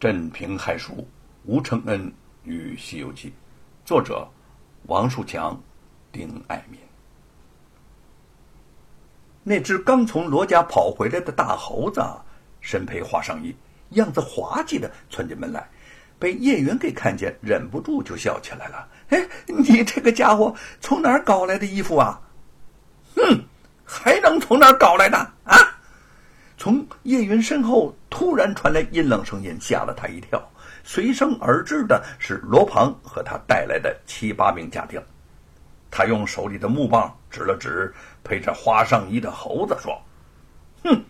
镇平害蜀，吴承恩与《西游记》，作者王树强、丁爱民。那只刚从罗家跑回来的大猴子，身披花上衣，样子滑稽的窜进门来，被叶云给看见，忍不住就笑起来了。哎，你这个家伙从哪儿搞来的衣服啊？哼，还能从哪儿搞来的啊？从叶云身后突然传来阴冷声音，吓了他一跳。随声而至的是罗庞和他带来的七八名家丁。他用手里的木棒指了指披着花上衣的猴子，说：“哼，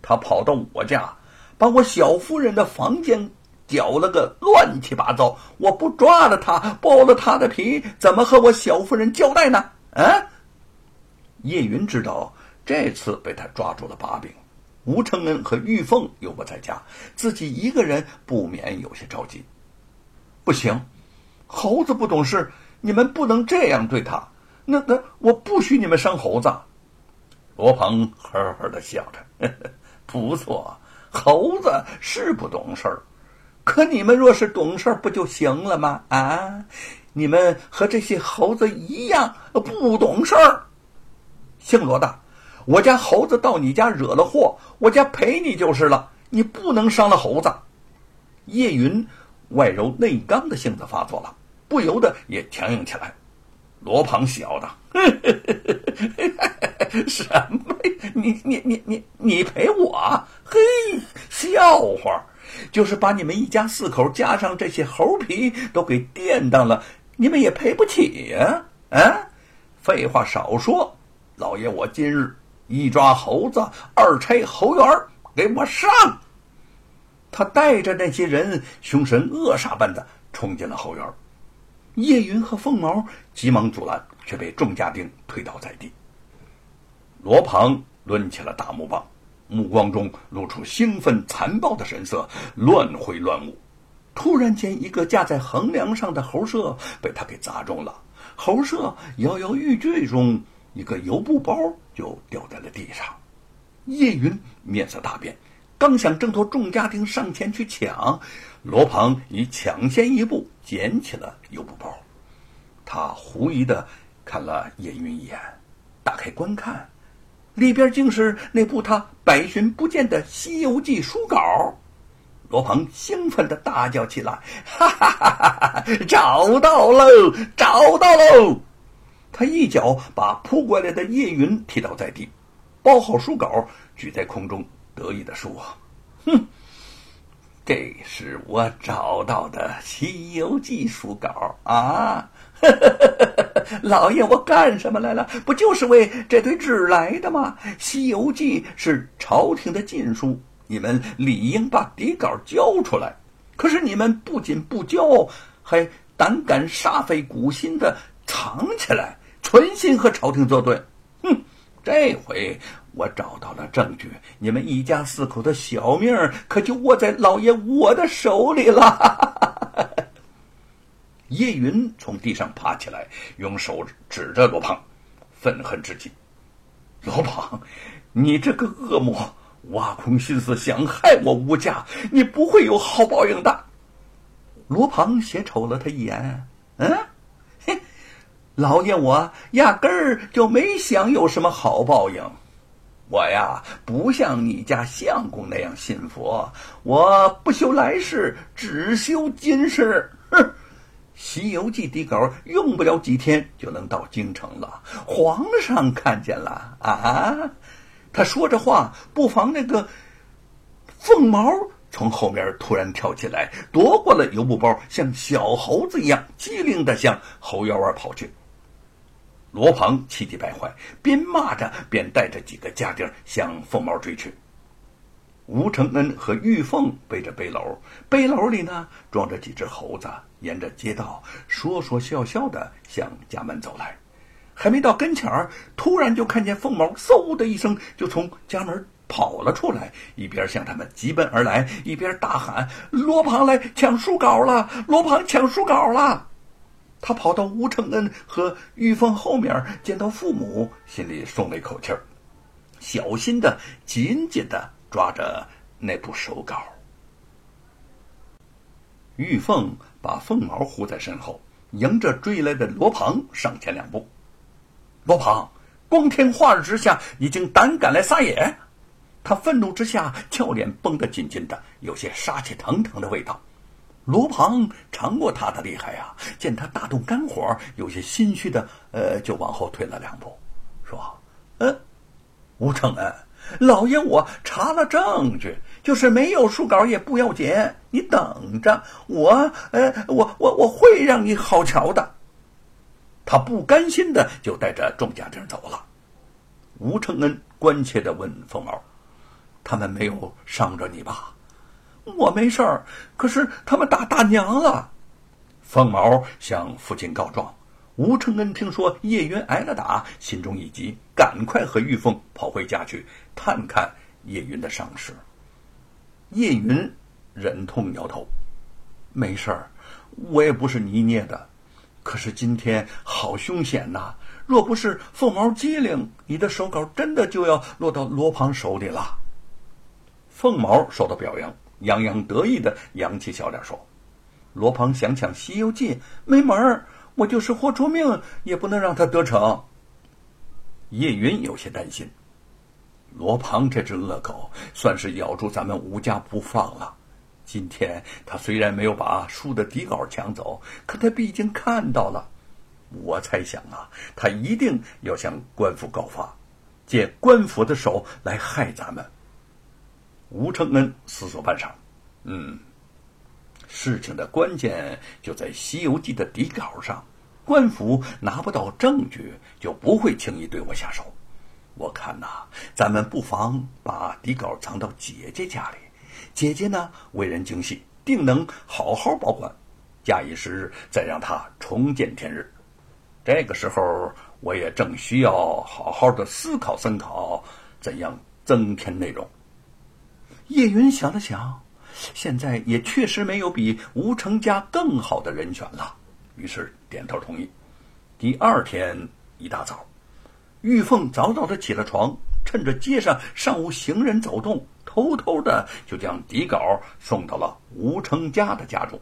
他跑到我家，把我小夫人的房间搅了个乱七八糟。我不抓了他，剥了他的皮，怎么和我小夫人交代呢？”啊！叶云知道这次被他抓住了把柄。吴承恩和玉凤又不在家，自己一个人不免有些着急。不行，猴子不懂事，你们不能这样对他。那那我不许你们伤猴子。罗鹏呵呵的笑着，呵呵不错，猴子是不懂事儿，可你们若是懂事，不就行了吗？啊，你们和这些猴子一样不懂事儿。姓罗的。我家猴子到你家惹了祸，我家赔你就是了。你不能伤了猴子。叶云外柔内刚的性子发作了，不由得也强硬起来。罗庞笑道：“ 什么？你你你你你赔我？嘿，笑话！就是把你们一家四口加上这些猴皮都给垫当了，你们也赔不起呀！啊，废话少说，老爷我今日。”一抓猴子，二拆猴园给我上！他带着那些人凶神恶煞般的冲进了后园。叶云和凤毛急忙阻拦，却被众家丁推倒在地。罗庞抡起了大木棒，目光中露出兴奋残暴的神色，乱挥乱舞。突然间，一个架在横梁上的猴舍被他给砸中了，猴舍摇摇欲坠中。一个油布包就掉在了地上，叶云面色大变，刚想挣脱众家丁上前去抢，罗鹏已抢先一步捡起了油布包。他狐疑的看了叶云一眼，打开观看，里边竟是那部他百寻不见的《西游记》书稿。罗鹏兴奋的大叫起来：“哈哈哈哈哈！找到喽，找到喽！”他一脚把扑过来的叶云踢倒在地，包好书稿，举在空中，得意地说：“哼，这是我找到的《西游记》书稿啊！老爷，我干什么来了？不就是为这堆纸来的吗？《西游记》是朝廷的禁书，你们理应把底稿交出来。可是你们不仅不交，还胆敢煞费苦心的藏起来。”存心和朝廷作对，哼！这回我找到了证据，你们一家四口的小命可就握在老爷我的手里了。叶云从地上爬起来，用手指着罗胖，愤恨至极：“罗胖，你这个恶魔，挖空心思想害我吴家，你不会有好报应的。”罗胖斜瞅了他一眼，嗯。老爷，我压根儿就没想有什么好报应。我呀，不像你家相公那样信佛，我不修来世，只修今世。哼，《西游记》底稿用不了几天就能到京城了，皇上看见了啊！他说着话，不妨那个凤毛从后面突然跳起来，夺过了油布包，像小猴子一样机灵的向后院外跑去。罗庞气急败坏，边骂着边带着几个家丁向凤毛追去。吴承恩和玉凤背着背篓，背篓里呢装着几只猴子，沿着街道说说笑笑的向家门走来。还没到跟前儿，突然就看见凤毛嗖的一声就从家门跑了出来，一边向他们急奔而来，一边大喊：“罗庞来抢书稿了！罗庞抢书稿了！”他跑到吴承恩和玉凤后面，见到父母，心里松了一口气儿，小心的紧紧的抓着那部手稿。玉凤把凤毛护在身后，迎着追来的罗庞上前两步。罗庞光天化日之下，已经胆敢来撒野！他愤怒之下，俏脸绷得紧紧的，有些杀气腾腾的味道。罗庞尝过他的厉害呀，见他大动肝火，有些心虚的，呃，就往后退了两步，说：“呃，吴承恩，老爷我查了证据，就是没有书稿也不要紧，你等着，我，呃，我我我会让你好瞧的。”他不甘心的就带着众家丁走了。吴承恩关切的问凤毛：“他们没有伤着你吧？”我没事儿，可是他们打大娘了。凤毛向父亲告状。吴承恩听说叶云挨了打，心中一急，赶快和玉凤跑回家去探看叶云的伤势。叶云忍痛摇头：“没事儿，我也不是泥捏的。可是今天好凶险呐！若不是凤毛机灵，你的手稿真的就要落到罗胖手里了。”凤毛受到表扬。洋洋得意的扬起小脸说：“罗庞想抢《西游记》没门儿，我就是豁出命也不能让他得逞。”叶云有些担心，罗庞这只恶狗算是咬住咱们吴家不放了。今天他虽然没有把书的底稿抢走，可他毕竟看到了。我猜想啊，他一定要向官府告发，借官府的手来害咱们。吴承恩思索半晌，嗯，事情的关键就在《西游记》的底稿上，官府拿不到证据，就不会轻易对我下手。我看呐，咱们不妨把底稿藏到姐姐家里，姐姐呢为人精细，定能好好保管。假以时日，再让她重见天日。这个时候，我也正需要好好的思考思考，怎样增添内容。叶云想了想，现在也确实没有比吴成家更好的人选了，于是点头同意。第二天一大早，玉凤早早的起了床，趁着街上尚无行人走动，偷偷的就将底稿送到了吴成家的家中。